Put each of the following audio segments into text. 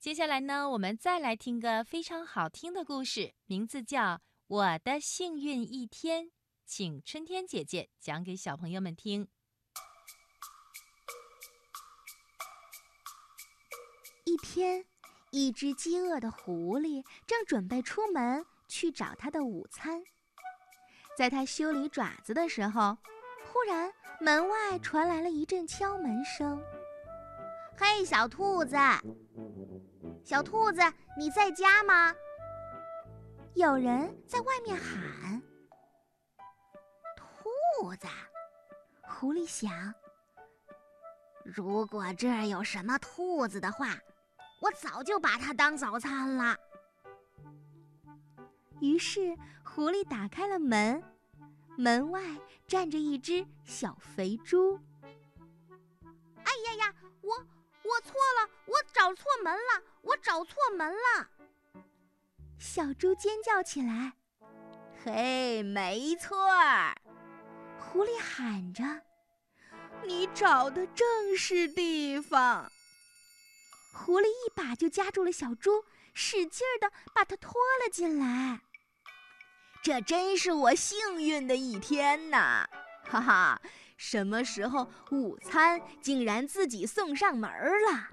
接下来呢，我们再来听个非常好听的故事，名字叫《我的幸运一天》，请春天姐姐讲给小朋友们听。一天，一只饥饿的狐狸正准备出门去找它的午餐，在它修理爪子的时候，忽然门外传来了一阵敲门声。“嘿，小兔子！”小兔子，你在家吗？有人在外面喊。兔子，狐狸想：如果这儿有什么兔子的话，我早就把它当早餐了。于是，狐狸打开了门，门外站着一只小肥猪。哎呀呀，我错了，我找错门了。我找错门了！小猪尖叫起来。嘿，没错儿！狐狸喊着：“你找的正是地方。”狐狸一把就夹住了小猪，使劲儿的把它拖了进来。这真是我幸运的一天呐！哈哈，什么时候午餐竟然自己送上门了？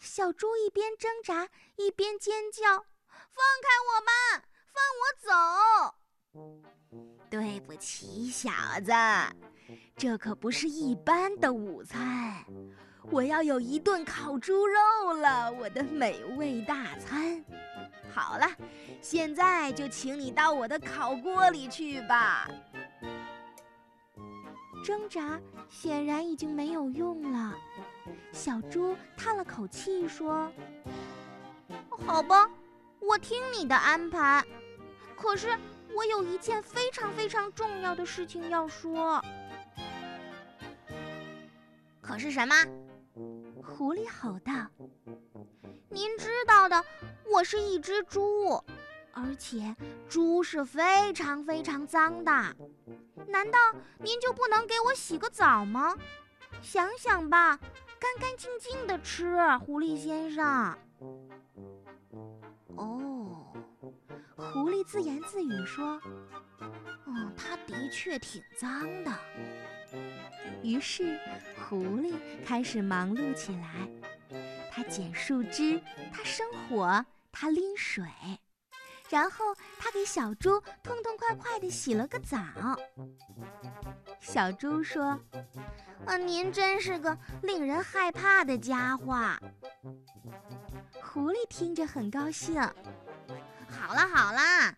小猪一边挣扎一边尖叫：“放开我吧，放我走！”对不起，小子，这可不是一般的午餐，我要有一顿烤猪肉了，我的美味大餐。好了，现在就请你到我的烤锅里去吧。挣扎显然已经没有用了。小猪叹了口气说：“好吧，我听你的安排。可是我有一件非常非常重要的事情要说。可是什么？”狐狸吼道：“您知道的，我是一只猪，而且猪是非常非常脏的。难道您就不能给我洗个澡吗？想想吧。”干干净净的吃，狐狸先生。哦，狐狸自言自语说：“嗯，它的确挺脏的。”于是，狐狸开始忙碌起来。它捡树枝，它生火，它拎水，然后他给小猪痛痛快快地洗了个澡。小猪说。啊，您真是个令人害怕的家伙！狐狸听着很高兴。好了好了，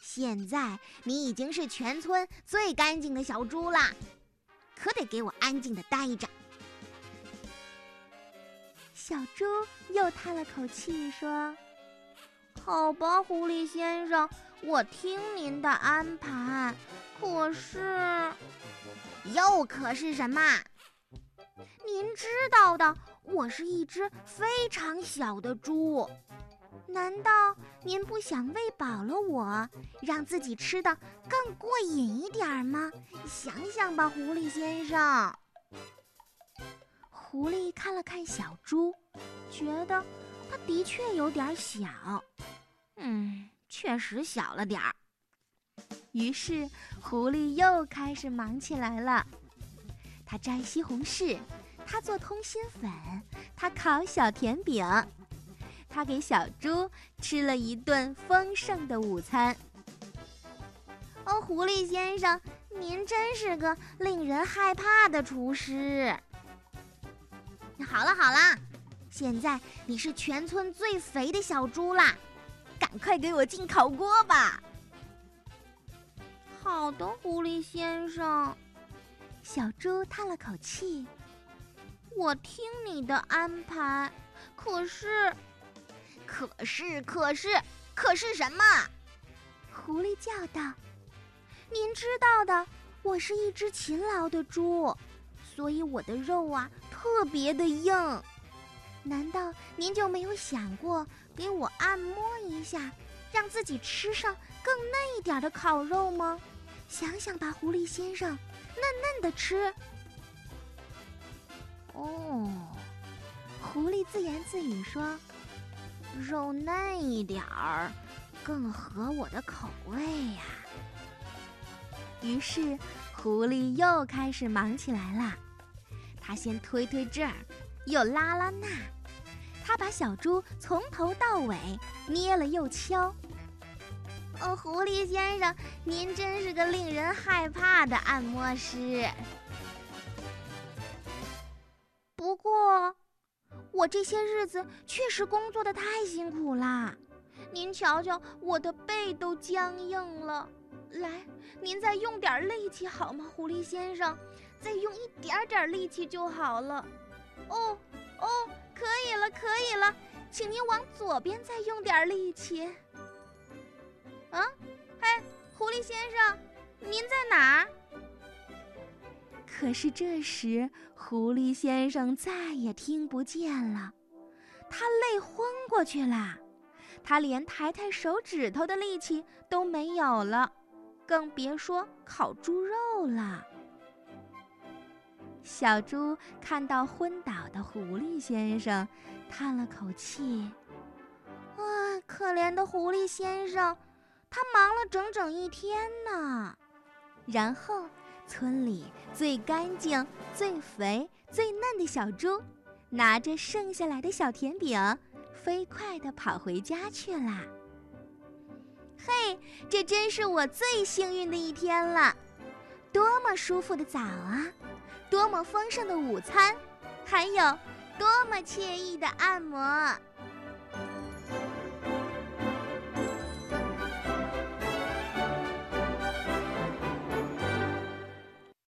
现在你已经是全村最干净的小猪了，可得给我安静的待着。小猪又叹了口气说：“好吧，狐狸先生，我听您的安排。可是……”又可是什么？您知道的，我是一只非常小的猪。难道您不想喂饱了我，让自己吃的更过瘾一点吗？想想吧，狐狸先生。狐狸看了看小猪，觉得它的确有点小。嗯，确实小了点儿。于是，狐狸又开始忙起来了。它摘西红柿，它做通心粉，它烤小甜饼，它给小猪吃了一顿丰盛的午餐。哦，狐狸先生，您真是个令人害怕的厨师。好了好了，现在你是全村最肥的小猪啦，赶快给我进烤锅吧。好的，狐狸先生。小猪叹了口气：“我听你的安排，可是，可是，可是，可是什么？”狐狸叫道：“您知道的，我是一只勤劳的猪，所以我的肉啊特别的硬。难道您就没有想过给我按摩一下，让自己吃上更嫩一点的烤肉吗？”想想吧，狐狸先生，嫩嫩的吃。哦，狐狸自言自语说：“肉嫩一点儿，更合我的口味呀。”于是，狐狸又开始忙起来了。他先推推这儿，又拉拉那。他把小猪从头到尾捏了又敲。哦，狐狸先生，您真是个令人害怕的按摩师。不过，我这些日子确实工作的太辛苦啦。您瞧瞧，我的背都僵硬了。来，您再用点力气好吗，狐狸先生？再用一点点力气就好了。哦，哦，可以了，可以了，请您往左边再用点力气。啊，嘿，狐狸先生，您在哪儿？可是这时，狐狸先生再也听不见了，他累昏过去了，他连抬抬手指头的力气都没有了，更别说烤猪肉了。小猪看到昏倒的狐狸先生，叹了口气：“啊，可怜的狐狸先生。”他忙了整整一天呢，然后村里最干净、最肥、最嫩的小猪，拿着剩下来的小甜饼，飞快地跑回家去了。嘿，这真是我最幸运的一天了！多么舒服的澡啊，多么丰盛的午餐，还有多么惬意的按摩。